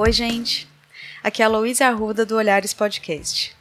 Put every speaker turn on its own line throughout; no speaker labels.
Oi, gente! Aqui é a Louise Arruda do Olhares Podcast.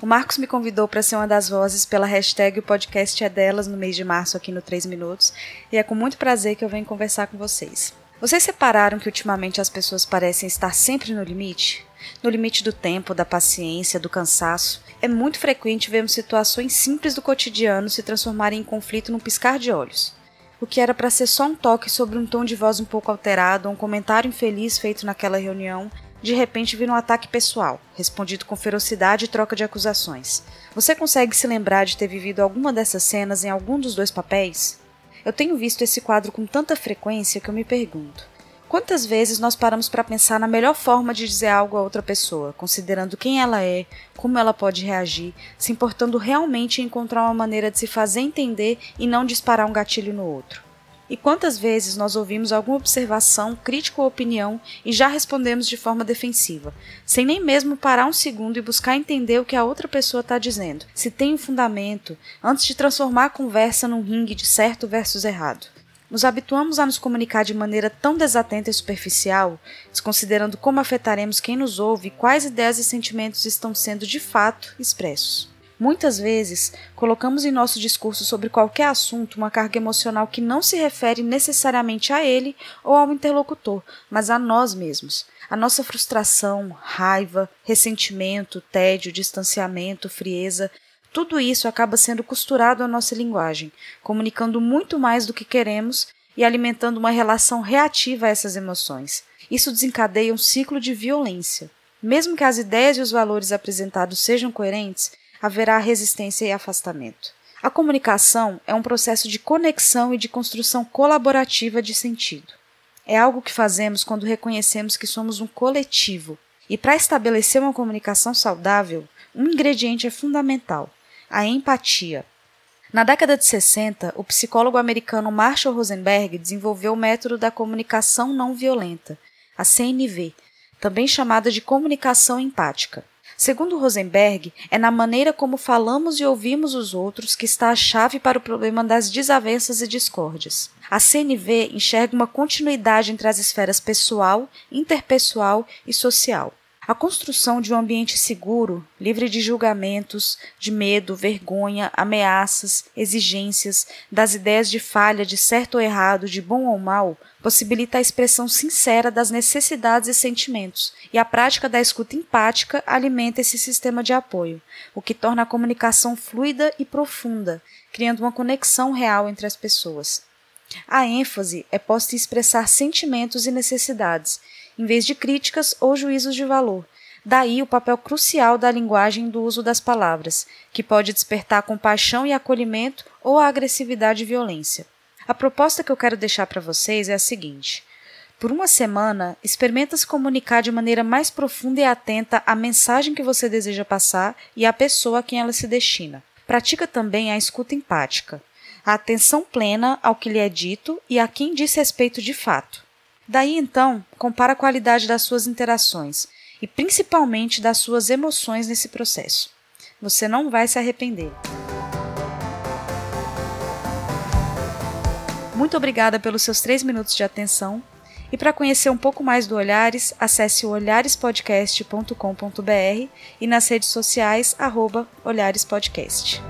O Marcos me convidou para ser uma das vozes pela hashtag O Podcast é Delas no mês de março aqui no 3 Minutos e é com muito prazer que eu venho conversar com vocês. Vocês separaram que ultimamente as pessoas parecem estar sempre no limite? No limite do tempo, da paciência, do cansaço? É muito frequente vermos situações simples do cotidiano se transformarem em conflito num piscar de olhos o que era para ser só um toque sobre um tom de voz um pouco alterado um comentário infeliz feito naquela reunião, de repente vira um ataque pessoal, respondido com ferocidade e troca de acusações. Você consegue se lembrar de ter vivido alguma dessas cenas em algum dos dois papéis? Eu tenho visto esse quadro com tanta frequência que eu me pergunto: Quantas vezes nós paramos para pensar na melhor forma de dizer algo a outra pessoa, considerando quem ela é, como ela pode reagir, se importando realmente em encontrar uma maneira de se fazer entender e não disparar um gatilho no outro? E quantas vezes nós ouvimos alguma observação, crítica ou opinião e já respondemos de forma defensiva, sem nem mesmo parar um segundo e buscar entender o que a outra pessoa está dizendo, se tem um fundamento, antes de transformar a conversa num ringue de certo versus errado? Nos habituamos a nos comunicar de maneira tão desatenta e superficial, desconsiderando como afetaremos quem nos ouve e quais ideias e sentimentos estão sendo de fato expressos. Muitas vezes, colocamos em nosso discurso sobre qualquer assunto uma carga emocional que não se refere necessariamente a ele ou ao interlocutor, mas a nós mesmos. A nossa frustração, raiva, ressentimento, tédio, distanciamento, frieza tudo isso acaba sendo costurado à nossa linguagem, comunicando muito mais do que queremos e alimentando uma relação reativa a essas emoções. Isso desencadeia um ciclo de violência. Mesmo que as ideias e os valores apresentados sejam coerentes, haverá resistência e afastamento. A comunicação é um processo de conexão e de construção colaborativa de sentido. É algo que fazemos quando reconhecemos que somos um coletivo. E para estabelecer uma comunicação saudável, um ingrediente é fundamental: a empatia. Na década de 60, o psicólogo americano Marshall Rosenberg desenvolveu o método da comunicação não violenta, a CNV, também chamada de comunicação empática. Segundo Rosenberg, é na maneira como falamos e ouvimos os outros que está a chave para o problema das desavenças e discórdias. A CNV enxerga uma continuidade entre as esferas pessoal, interpessoal e social. A construção de um ambiente seguro, livre de julgamentos, de medo, vergonha, ameaças, exigências, das ideias de falha, de certo ou errado, de bom ou mal, possibilita a expressão sincera das necessidades e sentimentos, e a prática da escuta empática alimenta esse sistema de apoio, o que torna a comunicação fluida e profunda, criando uma conexão real entre as pessoas. A ênfase é posta em expressar sentimentos e necessidades, em vez de críticas ou juízos de valor. Daí o papel crucial da linguagem do uso das palavras, que pode despertar compaixão e acolhimento ou a agressividade e violência. A proposta que eu quero deixar para vocês é a seguinte: por uma semana, experimenta se comunicar de maneira mais profunda e atenta à mensagem que você deseja passar e à pessoa a quem ela se destina. Pratica também a escuta empática, a atenção plena ao que lhe é dito e a quem diz respeito de fato. Daí então, compara a qualidade das suas interações e principalmente das suas emoções nesse processo. Você não vai se arrepender. Muito obrigada pelos seus três minutos de atenção. E para conhecer um pouco mais do Olhares, acesse o olharespodcast.com.br e nas redes sociais, arroba olharespodcast.